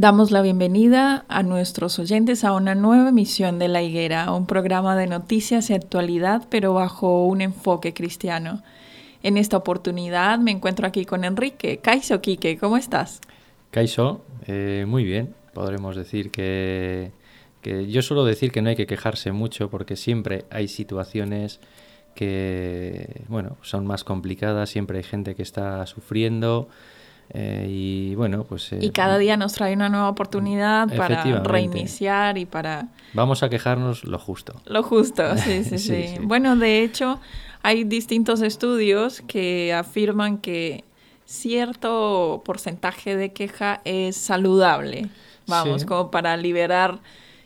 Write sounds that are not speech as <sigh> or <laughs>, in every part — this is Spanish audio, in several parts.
Damos la bienvenida a nuestros oyentes a una nueva emisión de La Higuera, un programa de noticias y actualidad, pero bajo un enfoque cristiano. En esta oportunidad me encuentro aquí con Enrique. Kaiso Quique, ¿cómo estás? Kaiso, eh, muy bien. Podremos decir que, que yo suelo decir que no hay que quejarse mucho porque siempre hay situaciones que, bueno, son más complicadas, siempre hay gente que está sufriendo, eh, y bueno, pues... y cada día nos trae una nueva oportunidad para reiniciar y para... Vamos a quejarnos lo justo. Lo justo, <laughs> sí, sí, sí, Bueno, de hecho, hay distintos estudios que afirman que cierto porcentaje de queja es saludable, vamos, como para liberar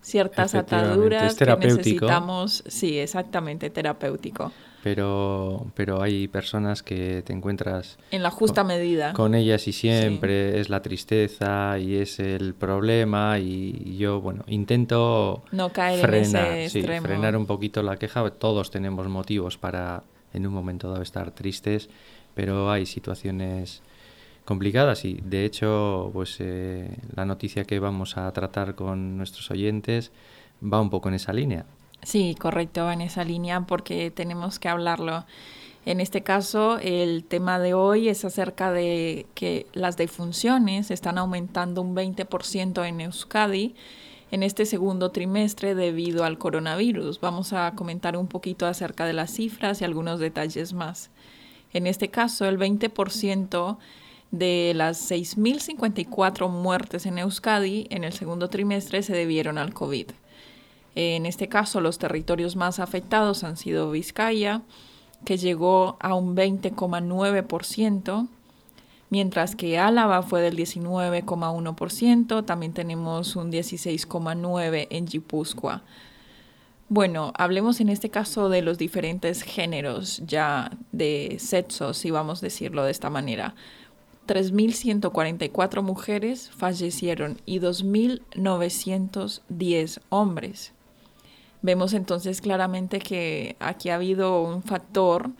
ciertas ataduras que necesitamos, sí, exactamente, terapéutico pero, pero hay personas que te encuentras... En la justa medida. Con ellas y siempre es la tristeza y es el problema y yo, bueno, intento... No caer frenar, en ese extremo. frenar un poquito la queja. Todos tenemos motivos para en un momento dado estar tristes, pero hay situaciones complicadas y de hecho pues eh, la noticia que vamos a tratar con nuestros oyentes va un poco en esa línea Sí, correcto, en esa línea porque tenemos que hablarlo. En este caso, el tema de hoy es acerca de que las defunciones están aumentando un 20% en Euskadi en este segundo trimestre debido al coronavirus. Vamos a comentar un poquito acerca de las cifras y algunos detalles más. En este caso, el 20% de las 6.054 muertes en Euskadi en el segundo trimestre se debieron al COVID. En este caso, los territorios más afectados han sido Vizcaya, que llegó a un 20,9%, mientras que Álava fue del 19,1%, también tenemos un 16,9% en Guipúzcoa. Bueno, hablemos en este caso de los diferentes géneros ya de sexos, si vamos a decirlo de esta manera. 3.144 mujeres fallecieron y 2.910 hombres. Vemos entonces claramente que aquí ha habido un factor,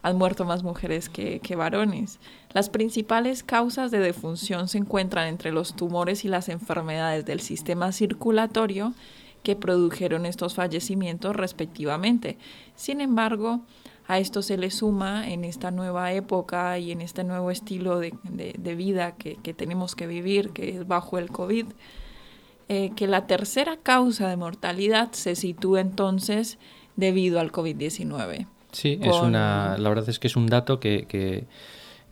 han muerto más mujeres que, varones. Las principales causas de defunción se encuentran entre los tumores y las enfermedades del sistema circulatorio que produjeron estos fallecimientos respectivamente. Sin embargo, a esto se le suma en esta nueva época y en este nuevo estilo de, vida que, que, tenemos que vivir, que es bajo el COVID, eh, que la tercera causa de mortalidad se sitúa entonces debido al COVID-19. Sí, es una, la verdad es que es un dato que, que,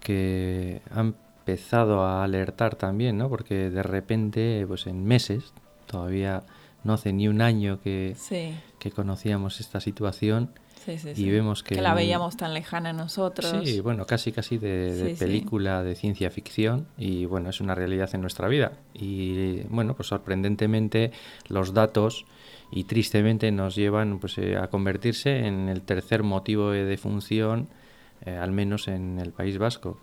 que, ha empezado a alertar también, ¿no? Porque de repente, pues en meses, todavía no hace ni un año que, que conocíamos esta situación, y vemos que... Que la veíamos tan lejana nosotros. Sí, bueno, casi casi de, película de ciencia ficción y bueno, es una realidad en nuestra vida. Y bueno, pues sorprendentemente los datos y tristemente nos llevan pues, eh, a convertirse en el tercer motivo de defunción, eh, al menos en el País Vasco.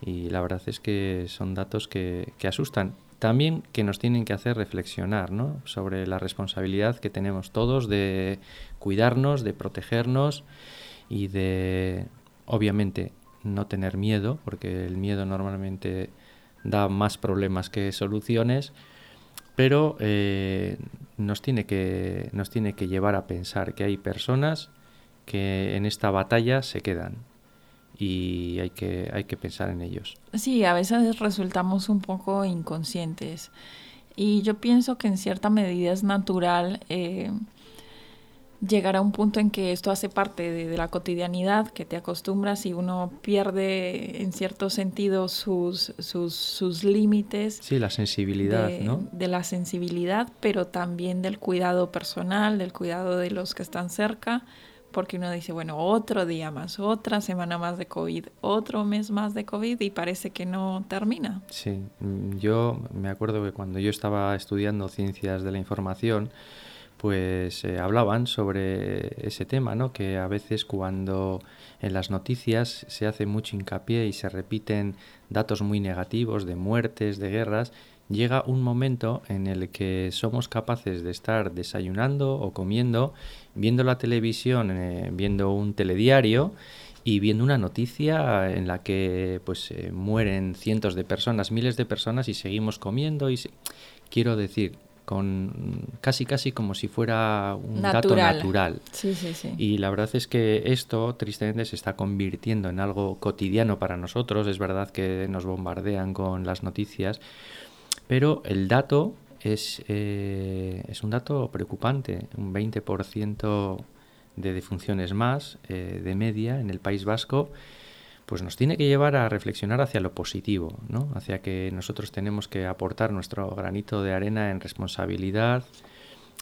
Y la verdad es que son datos que, que asustan. También que nos tienen que hacer reflexionar ¿no? sobre la responsabilidad que tenemos todos de cuidarnos, de protegernos y de, obviamente, no tener miedo, porque el miedo normalmente da más problemas que soluciones, pero eh, nos, tiene que, nos tiene que llevar a pensar que hay personas que en esta batalla se quedan y hay que, hay que pensar en ellos. Sí, a veces resultamos un poco inconscientes y yo pienso que en cierta medida es natural eh, llegar a un punto en que esto hace parte de, la cotidianidad, que te acostumbras y uno pierde en cierto sentido sus, sus, sus límites. Sí, la sensibilidad, de, ¿no? De la sensibilidad, pero también del cuidado personal, del cuidado de los que están cerca, porque uno dice, bueno, otro día más, otra semana más de COVID, otro mes más de COVID y parece que no termina. Sí, yo me acuerdo que cuando yo estaba estudiando ciencias de la información, pues eh, hablaban sobre ese tema, ¿no? que a veces cuando en las noticias se hace mucho hincapié y se repiten datos muy negativos de muertes, de guerras, llega un momento en el que somos capaces de estar desayunando o comiendo, viendo la televisión, eh, viendo un telediario y viendo una noticia en la que pues eh, mueren cientos de personas, miles de personas y seguimos comiendo y quiero decir con casi casi como si fuera un dato natural. Sí, sí, sí. Y la verdad es que esto tristemente se está convirtiendo en algo cotidiano para nosotros. Es verdad que nos bombardean con las noticias, pero el dato es, eh, es un dato preocupante. Un 20% de defunciones más eh, de media en el País Vasco pues nos tiene que llevar a reflexionar hacia lo positivo, ¿no? hacia que nosotros tenemos que aportar nuestro granito de arena en responsabilidad,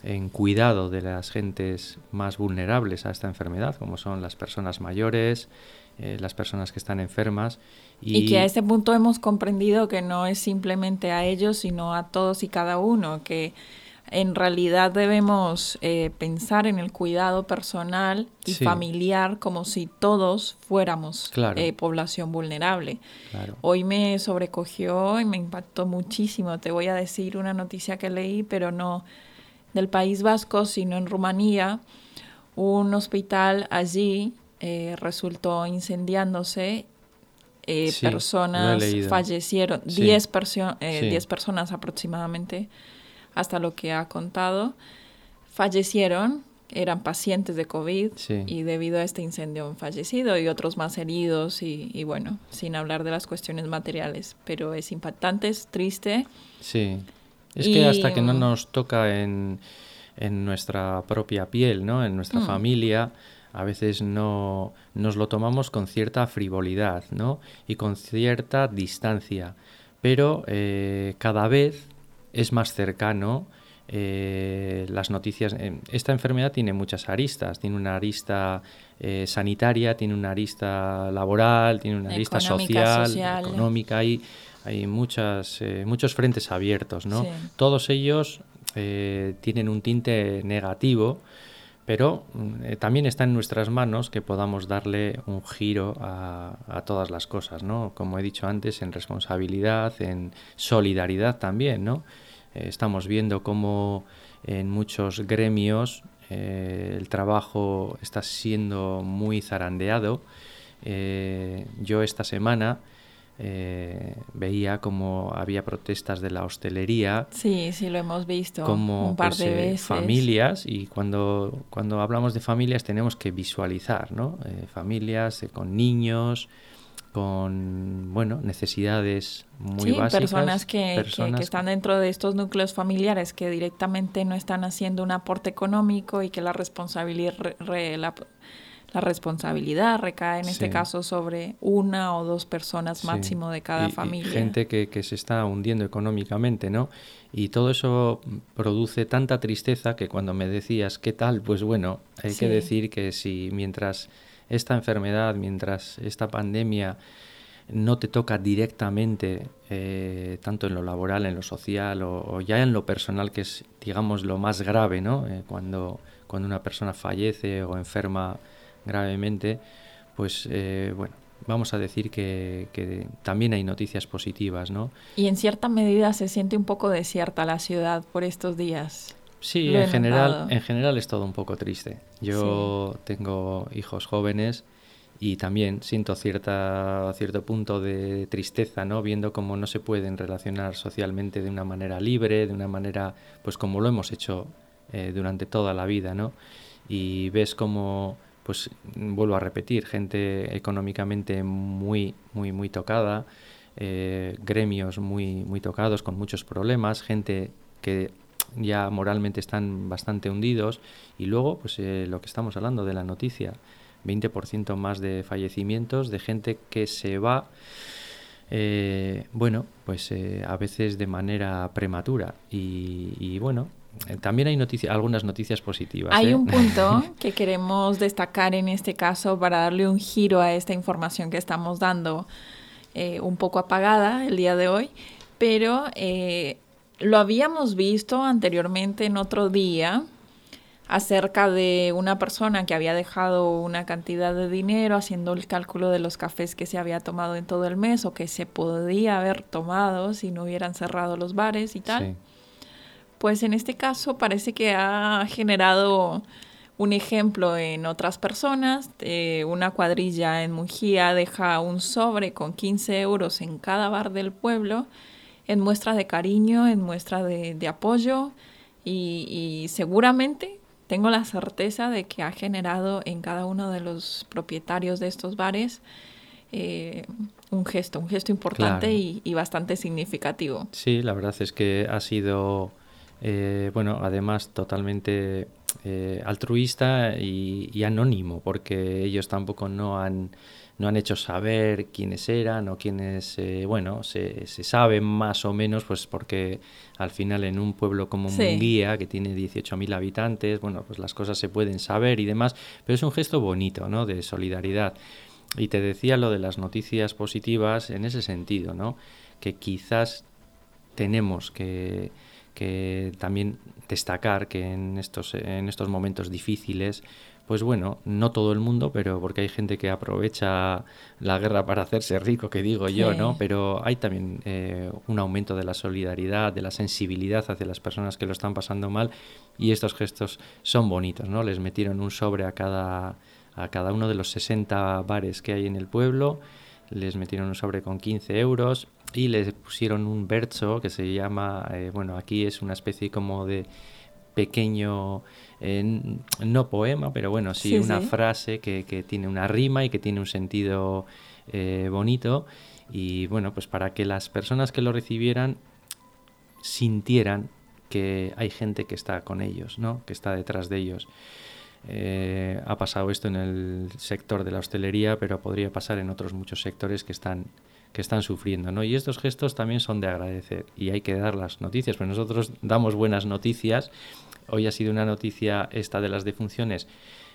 en cuidado de las gentes más vulnerables a esta enfermedad, como son las personas mayores, eh, las personas que están enfermas. Y... y... que a este punto hemos comprendido que no es simplemente a ellos, sino a todos y cada uno, que en realidad debemos eh, pensar en el cuidado personal y familiar como si todos fuéramos eh, población vulnerable. Hoy me sobrecogió y me impactó muchísimo. Te voy a decir una noticia que leí, pero no del País Vasco, sino en Rumanía. Un hospital allí eh, resultó incendiándose personas fallecieron, 10 personas aproximadamente hasta lo que ha contado, fallecieron, eran pacientes de COVID y debido a este incendio han fallecido y otros más heridos y, bueno, sin hablar de las cuestiones materiales, pero es impactante, es triste. Sí, es que hasta que no nos toca en, en nuestra propia piel, ¿no? en nuestra mm. familia, a veces no nos lo tomamos con cierta frivolidad ¿no? y con cierta distancia, pero eh, cada vez es más cercano. Eh, las noticias. Eh, esta enfermedad tiene muchas aristas. Tiene una arista eh, sanitaria, tiene una arista laboral, tiene una arista social, económica. Hay, hay muchas, muchos frentes abiertos. ¿no? Todos ellos tienen un tinte negativo, pero también está en nuestras manos que podamos darle un giro a, todas las cosas, ¿no? Como he dicho antes, en responsabilidad, en solidaridad también, ¿no? Eh, estamos viendo cómo en muchos gremios eh, el trabajo está siendo muy zarandeado. Eh, yo esta semana veía como había protestas de la hostelería. Sí, sí, lo hemos visto como, un par de pues, veces. Familias, y cuando, cuando hablamos de familias tenemos que visualizar, ¿no? familias con niños, con bueno necesidades muy sí, básicas personas, que, personas que, están dentro de estos núcleos familiares que directamente no están haciendo un aporte económico y que la responsabilidad la, responsabilidad recae en este caso sobre una o dos personas máximo de cada familia. gente que, que se está hundiendo económicamente no y todo eso produce tanta tristeza que cuando me decías qué tal pues bueno hay que decir que si mientras esta enfermedad, mientras esta pandemia no te toca directamente, eh, tanto en lo laboral, en lo social o, ya en lo personal, que es, digamos, lo más grave, ¿no? Eh, cuando, cuando una persona fallece o enferma gravemente, pues, eh, bueno, vamos a decir que, que, también hay noticias positivas, ¿no? Y en cierta medida se siente un poco desierta la ciudad por estos días. Sí, en general, en general es todo un poco triste. Yo tengo hijos jóvenes y también siento cierta, cierto punto de tristeza, ¿no? Viendo cómo no se pueden relacionar socialmente de una manera libre, de una manera, pues como lo hemos hecho eh, durante toda la vida, ¿no? Y ves como, pues vuelvo a repetir, gente económicamente muy, muy, muy tocada, eh, gremios muy, muy tocados, con muchos problemas, gente que ya moralmente están bastante hundidos y luego, pues eh, lo que estamos hablando de la noticia, 20% más de fallecimientos de gente que se va, eh, bueno, pues eh, a veces de manera prematura. Y, bueno, eh, también hay algunas noticias positivas. Hay un punto <laughs> que queremos destacar en este caso para darle un giro a esta información que estamos dando, un poco apagada el día de hoy, pero lo habíamos visto anteriormente en otro día acerca de una persona que había dejado una cantidad de dinero haciendo el cálculo de los cafés que se había tomado en todo el mes o que se podía haber tomado si no hubieran cerrado los bares y tal. Pues en este caso parece que ha generado un ejemplo en otras personas. una cuadrilla en Mujía deja un sobre con 15 euros en cada bar del pueblo en muestra de cariño, en muestra de, apoyo y seguramente tengo la certeza de que ha generado en cada uno de los propietarios de estos bares eh, un gesto, un gesto importante y, bastante significativo. Sí, la verdad es que ha sido, eh, bueno, además totalmente eh, altruista y, anónimo, porque ellos tampoco no han no han hecho saber quiénes eran o quiénes, eh, bueno, se, se sabe más o menos, pues porque al final en un pueblo como Munguía, que tiene 18.000 habitantes, bueno, pues las cosas se pueden saber y demás, pero es un gesto bonito, ¿no?, de solidaridad. Y te decía lo de las noticias positivas en ese sentido, ¿no?, que quizás tenemos que, que también destacar que en estos, en estos momentos difíciles, pues bueno, no todo el mundo, pero porque hay gente que aprovecha la guerra para hacerse rico, que digo yo, ¿no? Pero hay también eh, un aumento de la solidaridad, de la sensibilidad hacia las personas que lo están pasando mal y estos gestos son bonitos, ¿no? Les metieron un sobre a cada, a cada uno de los 60 bares que hay en el pueblo, les metieron un sobre con 15 euros y les pusieron un berzo que se llama, eh, bueno, aquí es una especie como de pequeño, no poema, pero bueno, sí, una frase que, que, tiene una rima y que tiene un sentido eh, bonito. Y bueno, pues para que las personas que lo recibieran sintieran que hay gente que está con ellos, ¿no? que está detrás de ellos. Eh, ha pasado esto en el sector de la hostelería, pero podría pasar en otros muchos sectores que están que están sufriendo, ¿no? Y estos gestos también son de agradecer y hay que dar las noticias, pues nosotros damos buenas noticias. Hoy ha sido una noticia esta de las defunciones,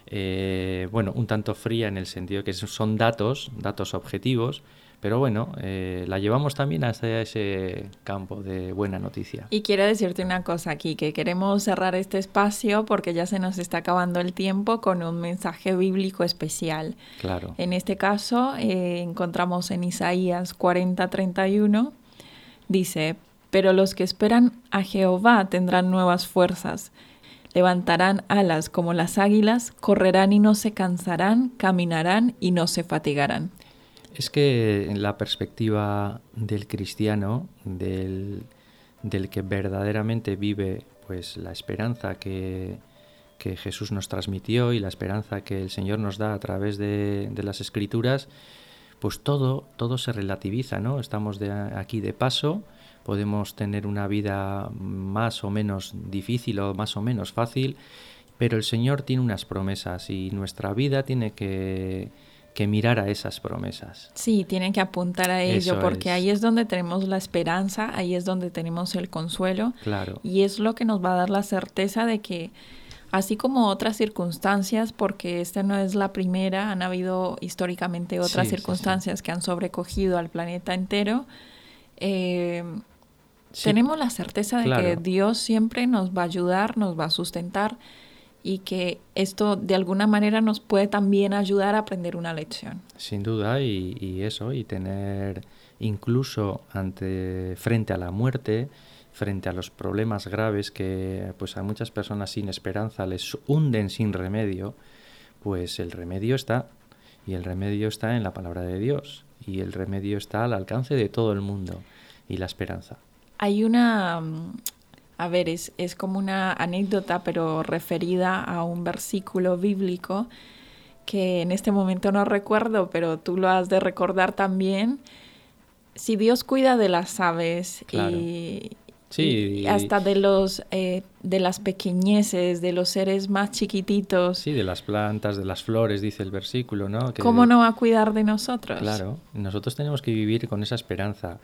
eh, bueno, un tanto fría en el sentido que son datos, datos objetivos, pero bueno, eh, la llevamos también hasta ese campo de buena noticia. Y quiero decirte una cosa aquí, que queremos cerrar este espacio porque ya se nos está acabando el tiempo con un mensaje bíblico especial. Claro. En este caso eh, encontramos en Isaías 40:31, dice, pero los que esperan a Jehová tendrán nuevas fuerzas. Levantarán alas como las águilas, correrán y no se cansarán, caminarán y no se fatigarán. Es que en la perspectiva del cristiano, del, que verdaderamente vive pues la esperanza que, Jesús nos transmitió y la esperanza que el Señor nos da a través de, las escrituras, pues todo, todo se relativiza, ¿no? Estamos de aquí de paso, podemos tener una vida más o menos difícil o más o menos fácil, pero el Señor tiene unas promesas y nuestra vida tiene que que mirar a esas promesas. Sí, tienen que apuntar a ello, porque ahí es donde tenemos la esperanza, ahí es donde tenemos el consuelo. Claro. Y es lo que nos va a dar la certeza de que, así como otras circunstancias, porque esta no es la primera, han habido históricamente otras circunstancias que han sobrecogido al planeta entero. Eh, tenemos la certeza de que Dios siempre nos va a ayudar, nos va a sustentar y que esto de alguna manera nos puede también ayudar a aprender una lección. Sin duda, y, eso, y tener incluso ante frente a la muerte, frente a los problemas graves que pues a muchas personas sin esperanza les hunden sin remedio, pues el remedio está y el remedio está en la palabra de Dios y el remedio está al alcance de todo el mundo y la esperanza. Hay una a ver, es, es como una anécdota, pero referida a un versículo bíblico que en este momento no recuerdo, pero tú lo has de recordar también. Si Dios cuida de las aves y, hasta de los eh, de las pequeñeces, de los seres más chiquititos. Sí, de las plantas, de las flores, dice el versículo, ¿no? ¿Cómo no va a cuidar de nosotros? Claro, nosotros tenemos que vivir con esa esperanza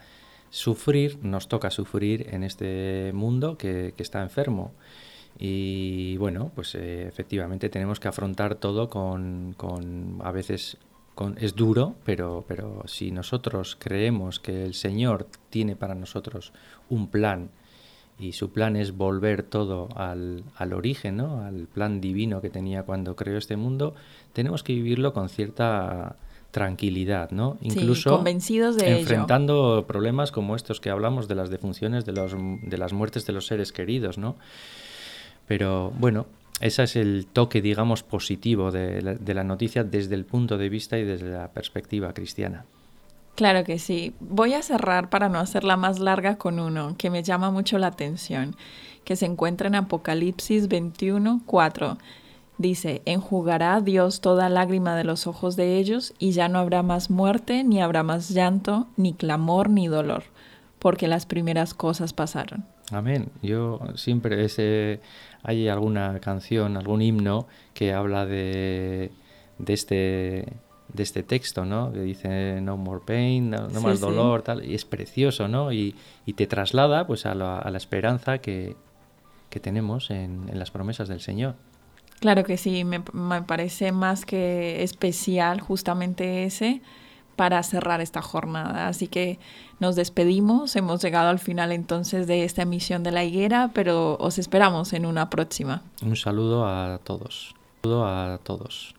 sufrir, nos toca sufrir en este mundo que, está enfermo. Y bueno, pues eh, efectivamente tenemos que afrontar todo con, con a veces con, es duro, pero, pero si nosotros creemos que el Señor tiene para nosotros un plan y su plan es volver todo al, al origen, ¿no? al plan divino que tenía cuando creó este mundo, tenemos que vivirlo con cierta tranquilidad, ¿no? Incluso convencidos de enfrentando problemas como estos que hablamos de las defunciones, de, los, de las muertes de los seres queridos, ¿no? Pero bueno, ese es el toque, digamos, positivo de la, de la noticia desde el punto de vista y desde la perspectiva cristiana. Claro que sí. Voy a cerrar para no hacerla más larga con uno que me llama mucho la atención, que se encuentra en Apocalipsis 21, 4 Dice, enjugará Dios toda lágrima de los ojos de ellos, y ya no habrá más muerte, ni habrá más llanto, ni clamor, ni dolor, porque las primeras cosas pasaron. Amén. Yo siempre ese, hay alguna canción, algún himno que habla de, de este de este texto, ¿no? Que dice no more pain, no, más dolor, tal, y es precioso, ¿no? Y, y te traslada pues a la, a la esperanza que, que tenemos en, en las promesas del Señor. Claro que sí, me, parece más que especial justamente ese para cerrar esta jornada. Así que nos despedimos, hemos llegado al final entonces de esta emisión de La Higuera, pero os esperamos en una próxima. Un saludo a todos. Un saludo a todos.